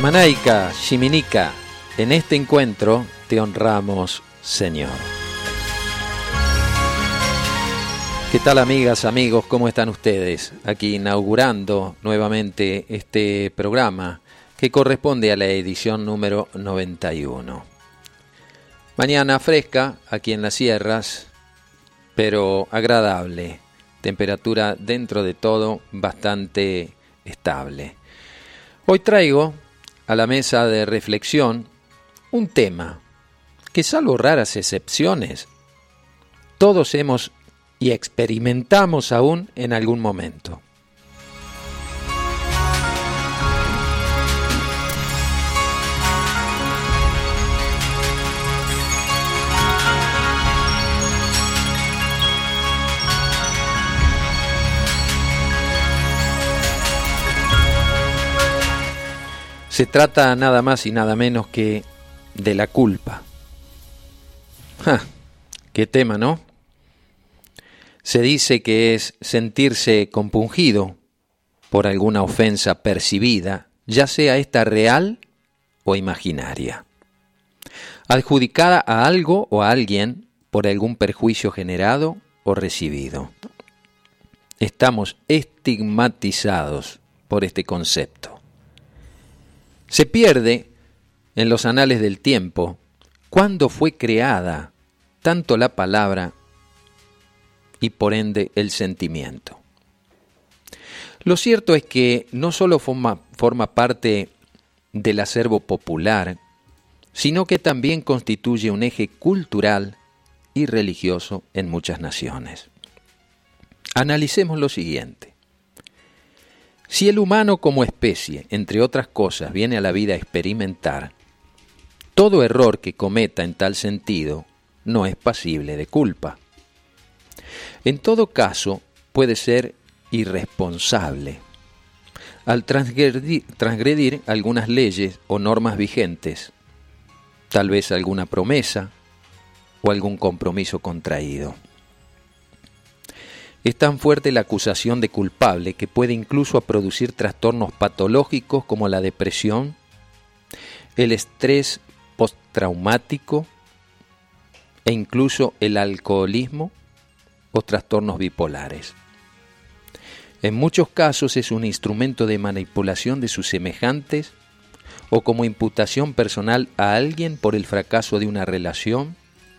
Guamanaika, Shiminika, en este encuentro te honramos, Señor. ¿Qué tal amigas, amigos? ¿Cómo están ustedes? Aquí inaugurando nuevamente este programa que corresponde a la edición número 91. Mañana fresca aquí en las sierras, pero agradable. Temperatura dentro de todo bastante estable. Hoy traigo a la mesa de reflexión un tema que salvo raras excepciones, todos hemos y experimentamos aún en algún momento. Se trata nada más y nada menos que de la culpa. ¡Qué tema, ¿no? Se dice que es sentirse compungido por alguna ofensa percibida, ya sea esta real o imaginaria, adjudicada a algo o a alguien por algún perjuicio generado o recibido. Estamos estigmatizados por este concepto. Se pierde en los anales del tiempo cuándo fue creada tanto la palabra y por ende el sentimiento. Lo cierto es que no solo forma, forma parte del acervo popular, sino que también constituye un eje cultural y religioso en muchas naciones. Analicemos lo siguiente. Si el humano como especie, entre otras cosas, viene a la vida a experimentar, todo error que cometa en tal sentido no es pasible de culpa. En todo caso, puede ser irresponsable al transgredir, algunas leyes o normas vigentes, tal vez alguna promesa o algún compromiso contraído. Es tan fuerte la acusación de culpable que puede incluso producir trastornos patológicos como la depresión, el estrés postraumático e incluso el alcoholismo o trastornos bipolares. En muchos casos es un instrumento de manipulación de sus semejantes o como imputación personal a alguien por el fracaso de una relación,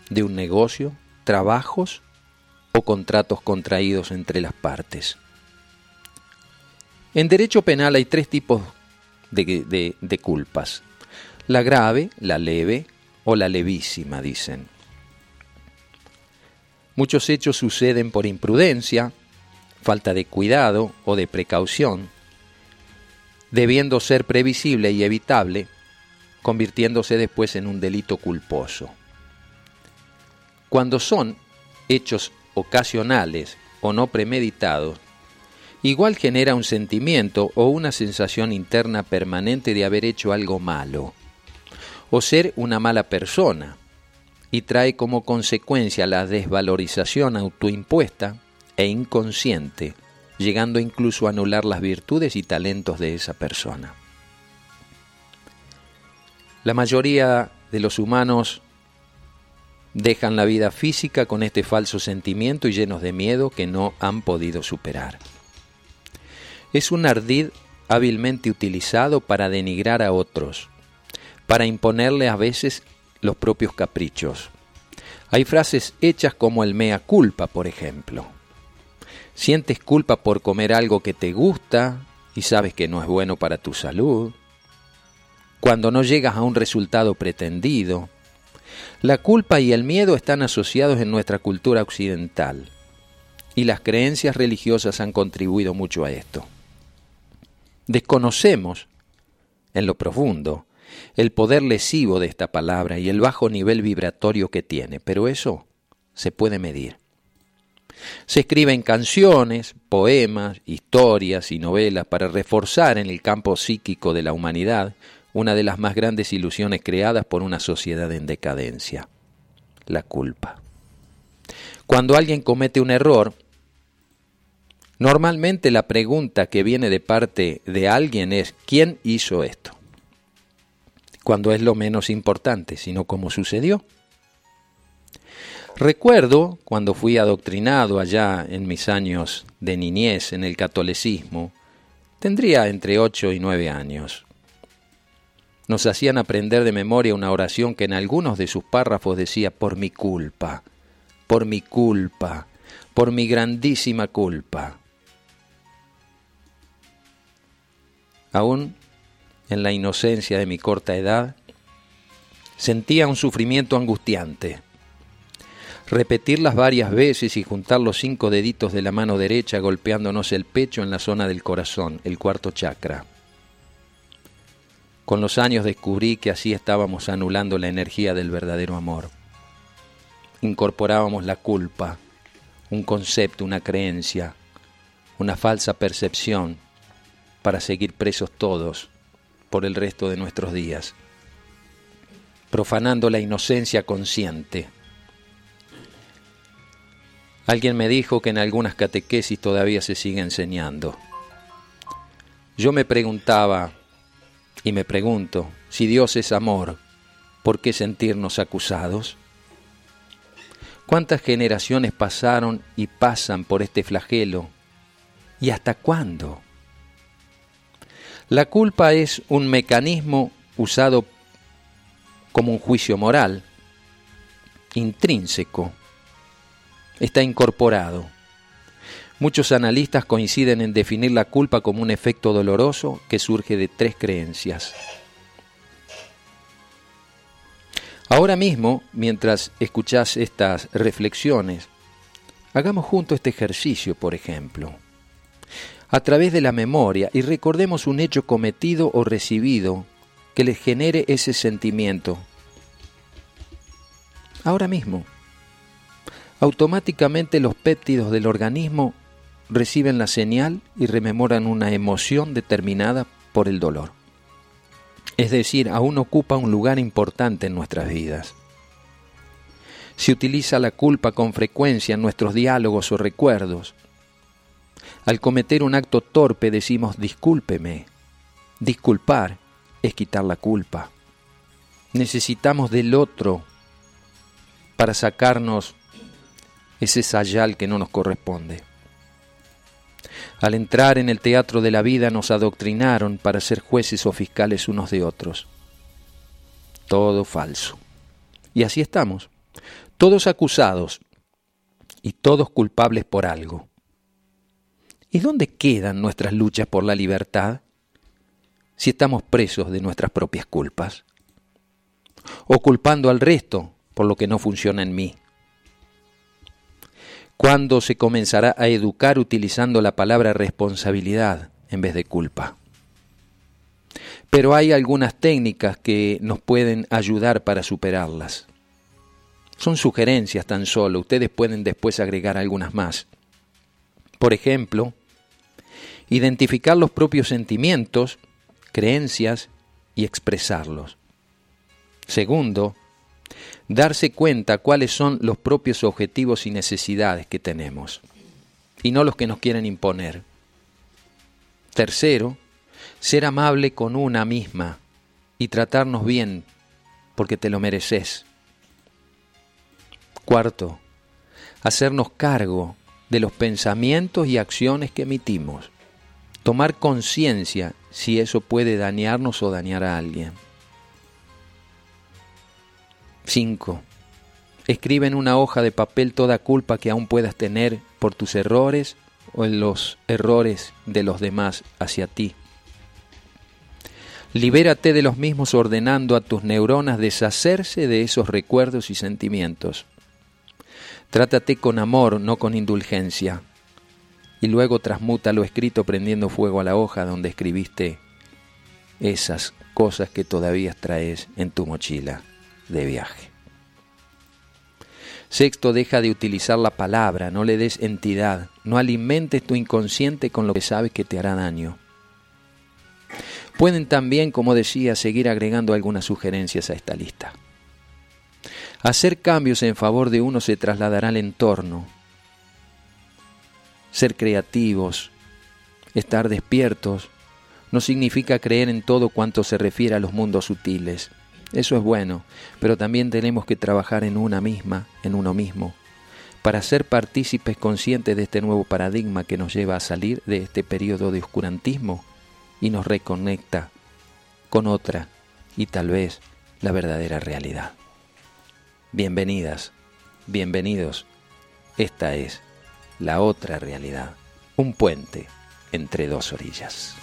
de un negocio, trabajos o contratos contraídos entre las partes. En derecho penal hay tres tipos de, de, culpas. La grave, la leve o la levísima, dicen. Muchos hechos suceden por imprudencia, falta de cuidado o de precaución, debiendo ser previsible y evitable, convirtiéndose después en un delito culposo. Cuando son hechos ocasionales o no premeditados, igual genera un sentimiento o una sensación interna permanente de haber hecho algo malo, o ser una mala persona, y trae como consecuencia la desvalorización autoimpuesta e inconsciente, llegando incluso a anular las virtudes y talentos de esa persona. La mayoría de los humanos dejan la vida física con este falso sentimiento y llenos de miedo que no han podido superar. Es un ardid hábilmente utilizado para denigrar a otros, para imponerle a veces los propios caprichos. Hay frases hechas como el mea culpa, por ejemplo. Sientes culpa por comer algo que te gusta y sabes que no es bueno para tu salud. Cuando no llegas a un resultado pretendido, la culpa y el miedo están asociados en nuestra cultura occidental y las creencias religiosas han contribuido mucho a esto. Desconocemos, en lo profundo, el poder lesivo de esta palabra y el bajo nivel vibratorio que tiene, pero eso se puede medir. Se escriben canciones, poemas, historias y novelas para reforzar en el campo psíquico de la humanidad una de las más grandes ilusiones creadas por una sociedad en decadencia, la culpa. Cuando alguien comete un error, normalmente la pregunta que viene de parte de alguien es ¿quién hizo esto? cuando es lo menos importante, sino cómo sucedió. Recuerdo cuando fui adoctrinado allá en mis años de niñez en el catolicismo, tendría entre ocho y nueve años. Nos hacían aprender de memoria una oración que en algunos de sus párrafos decía por mi culpa, por mi culpa, por mi grandísima culpa. Aún en la inocencia de mi corta edad, sentía un sufrimiento angustiante. Repetirlas varias veces y juntar los cinco deditos de la mano derecha golpeándonos el pecho en la zona del corazón, el cuarto chakra. Con los años descubrí que así estábamos anulando la energía del verdadero amor. Incorporábamos la culpa, un concepto, una creencia, una falsa percepción para seguir presos todos por el resto de nuestros días, profanando la inocencia consciente. Alguien me dijo que en algunas catequesis todavía se sigue enseñando. Yo me preguntaba, y me pregunto, si Dios es amor, ¿por qué sentirnos acusados? ¿Cuántas generaciones pasaron y pasan por este flagelo? ¿Y hasta cuándo? La culpa es un mecanismo usado como un juicio moral, intrínseco, está incorporado. Muchos analistas coinciden en definir la culpa como un efecto doloroso que surge de tres creencias. Ahora mismo, mientras escuchás estas reflexiones, hagamos junto este ejercicio, por ejemplo a través de la memoria y recordemos un hecho cometido o recibido que les genere ese sentimiento. Ahora mismo, automáticamente los péptidos del organismo reciben la señal y rememoran una emoción determinada por el dolor. Es decir, aún ocupa un lugar importante en nuestras vidas. Se utiliza la culpa con frecuencia en nuestros diálogos o recuerdos, al cometer un acto torpe decimos discúlpeme. Disculpar es quitar la culpa. Necesitamos del otro para sacarnos ese sayal que no nos corresponde. Al entrar en el teatro de la vida nos adoctrinaron para ser jueces o fiscales unos de otros. Todo falso. Y así estamos, todos acusados y todos culpables por algo. ¿Y dónde quedan nuestras luchas por la libertad si estamos presos de nuestras propias culpas? ¿O culpando al resto por lo que no funciona en mí? ¿Cuándo se comenzará a educar utilizando la palabra responsabilidad en vez de culpa? Pero hay algunas técnicas que nos pueden ayudar para superarlas. Son sugerencias tan solo, ustedes pueden después agregar algunas más. Por ejemplo, identificar los propios sentimientos, creencias y expresarlos. Segundo, darse cuenta cuáles son los propios objetivos y necesidades que tenemos, y no los que nos quieren imponer. Tercero, ser amable con una misma y tratarnos bien, porque te lo mereces. Cuarto, hacernos cargo de los pensamientos y acciones que emitimos tomar conciencia si eso puede dañarnos o dañar a alguien. 5. Escribe en una hoja de papel toda culpa que aún puedas tener por tus errores o en los errores de los demás hacia ti. Libérate de los mismos ordenando a tus neuronas deshacerse de esos recuerdos y sentimientos. Trátate con amor, no con indulgencia y luego transmuta lo escrito prendiendo fuego a la hoja donde escribiste esas cosas que todavía traes en tu mochila de viaje. Sexto, deja de utilizar la palabra, no le des entidad, no alimentes tu inconsciente con lo que sabes que te hará daño. Pueden también, como decía, seguir agregando algunas sugerencias a esta lista. Hacer cambios en favor de uno se trasladará al entorno, ser creativos, estar despiertos, no significa creer en todo cuanto se refiere a los mundos sutiles. Eso es bueno, pero también tenemos que trabajar en una misma, en uno mismo, para ser partícipes conscientes de este nuevo paradigma que nos lleva a salir de este periodo de oscurantismo y nos reconecta con otra y tal vez la verdadera realidad. Bienvenidas, bienvenidos. Esta es la otra realidad, un puente entre dos orillas.